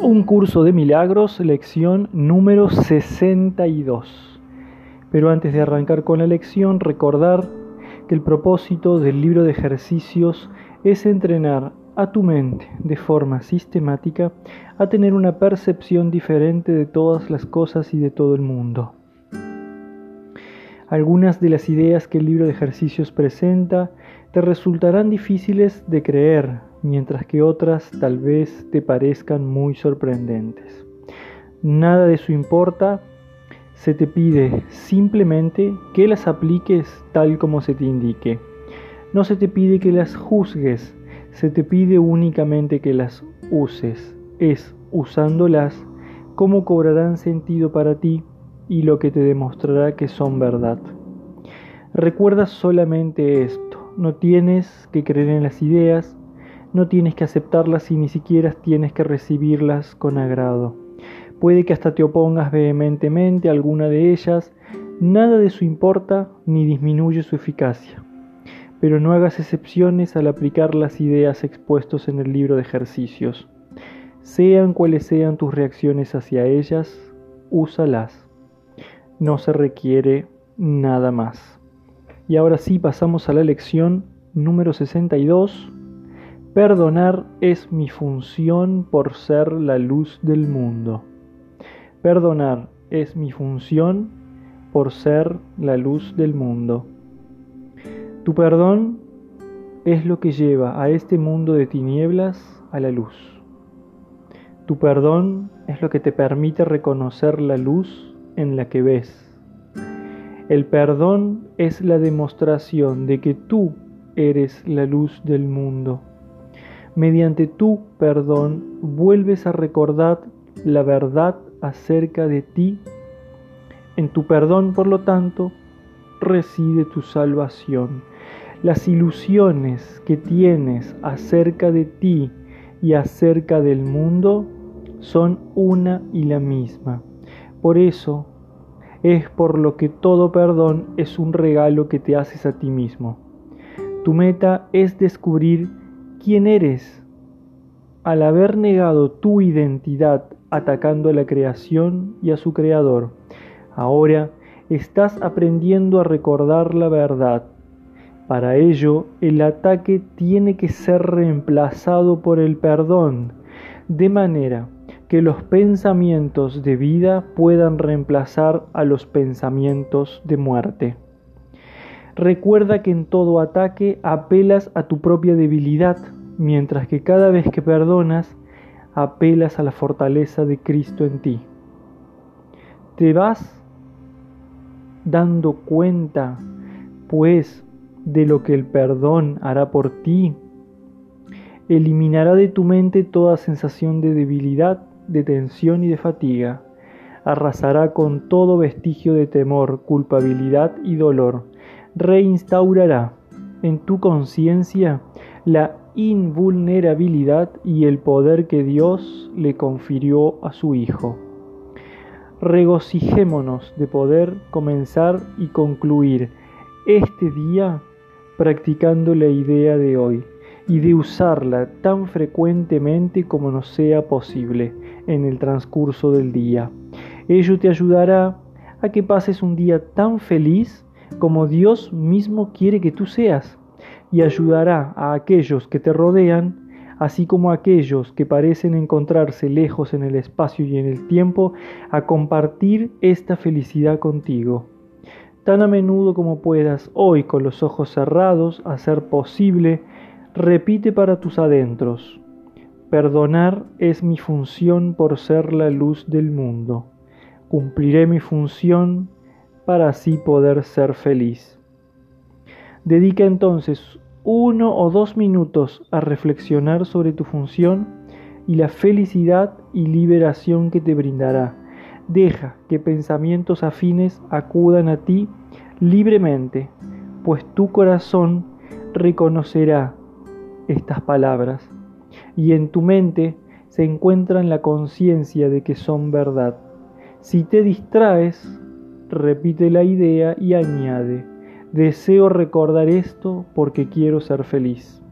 Un curso de milagros, lección número 62. Pero antes de arrancar con la lección, recordar que el propósito del libro de ejercicios es entrenar a tu mente de forma sistemática a tener una percepción diferente de todas las cosas y de todo el mundo. Algunas de las ideas que el libro de ejercicios presenta te resultarán difíciles de creer, mientras que otras tal vez te parezcan muy sorprendentes. Nada de eso importa, se te pide simplemente que las apliques tal como se te indique. No se te pide que las juzgues, se te pide únicamente que las uses. Es usándolas como cobrarán sentido para ti y lo que te demostrará que son verdad. Recuerda solamente esto, no tienes que creer en las ideas, no tienes que aceptarlas y ni siquiera tienes que recibirlas con agrado. Puede que hasta te opongas vehementemente a alguna de ellas, nada de eso importa ni disminuye su eficacia. Pero no hagas excepciones al aplicar las ideas expuestas en el libro de ejercicios. Sean cuales sean tus reacciones hacia ellas, úsalas no se requiere nada más. Y ahora sí pasamos a la lección número 62. Perdonar es mi función por ser la luz del mundo. Perdonar es mi función por ser la luz del mundo. Tu perdón es lo que lleva a este mundo de tinieblas a la luz. Tu perdón es lo que te permite reconocer la luz en la que ves. El perdón es la demostración de que tú eres la luz del mundo. Mediante tu perdón vuelves a recordar la verdad acerca de ti. En tu perdón, por lo tanto, reside tu salvación. Las ilusiones que tienes acerca de ti y acerca del mundo son una y la misma. Por eso es por lo que todo perdón es un regalo que te haces a ti mismo. Tu meta es descubrir quién eres. Al haber negado tu identidad atacando a la creación y a su creador, ahora estás aprendiendo a recordar la verdad. Para ello, el ataque tiene que ser reemplazado por el perdón, de manera que los pensamientos de vida puedan reemplazar a los pensamientos de muerte. Recuerda que en todo ataque apelas a tu propia debilidad, mientras que cada vez que perdonas, apelas a la fortaleza de Cristo en ti. Te vas dando cuenta, pues, de lo que el perdón hará por ti. Eliminará de tu mente toda sensación de debilidad de tensión y de fatiga, arrasará con todo vestigio de temor, culpabilidad y dolor, reinstaurará en tu conciencia la invulnerabilidad y el poder que Dios le confirió a su Hijo. Regocijémonos de poder comenzar y concluir este día practicando la idea de hoy y de usarla tan frecuentemente como nos sea posible en el transcurso del día. Ello te ayudará a que pases un día tan feliz como Dios mismo quiere que tú seas y ayudará a aquellos que te rodean, así como a aquellos que parecen encontrarse lejos en el espacio y en el tiempo, a compartir esta felicidad contigo. Tan a menudo como puedas hoy con los ojos cerrados hacer posible Repite para tus adentros. Perdonar es mi función por ser la luz del mundo. Cumpliré mi función para así poder ser feliz. Dedica entonces uno o dos minutos a reflexionar sobre tu función y la felicidad y liberación que te brindará. Deja que pensamientos afines acudan a ti libremente, pues tu corazón reconocerá estas palabras y en tu mente se encuentran la conciencia de que son verdad. Si te distraes, repite la idea y añade, deseo recordar esto porque quiero ser feliz.